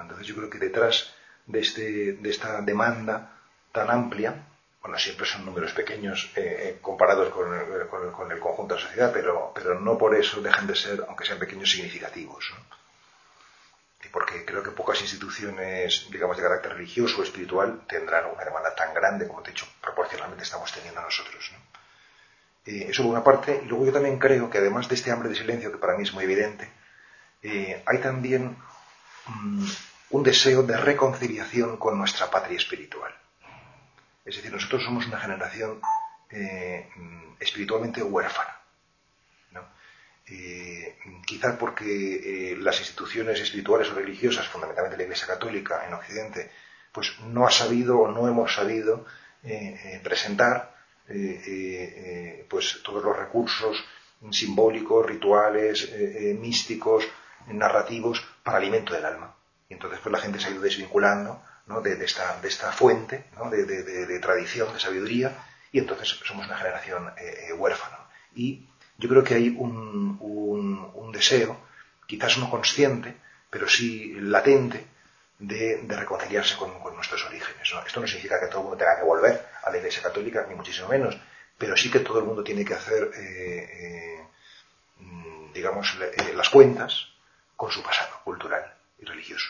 Entonces yo creo que detrás de, este, de esta demanda tan amplia, bueno, siempre son números pequeños eh, comparados con el, con, el, conjunto de la sociedad, pero, pero no por eso dejan de ser, aunque sean pequeños, significativos. Y porque creo que pocas instituciones, digamos, de carácter religioso o espiritual tendrán una demanda tan grande como, de hecho, proporcionalmente estamos teniendo nosotros. Eh, eso por una parte. Y luego yo también creo que además de este hambre de silencio, que para mí es muy evidente, eh, hay también un deseo de reconciliación con nuestra patria espiritual. Es decir, nosotros somos una generación eh, espiritualmente huérfana. ¿no? Eh, quizá porque eh, las instituciones espirituales o religiosas, fundamentalmente la Iglesia Católica en Occidente, pues no ha sabido o no hemos sabido presentar pues todos los recursos simbólicos, rituales, místicos, narrativos para alimento del alma. Y entonces pues la gente se ha ido desvinculando de, esta, de, esta, fuente de, tradición, de sabiduría, y entonces somos una generación eh, eh, huérfana. Y yo creo que hay un, un, deseo, quizás no consciente, pero sí latente, de, reconciliarse con, nuestros orígenes. Esto no significa que todo el mundo tenga que volver a la Iglesia Católica, ni muchísimo menos, pero sí que todo el mundo tiene que hacer, eh, mm, digamos, las cuentas con su pasado cultural y religioso.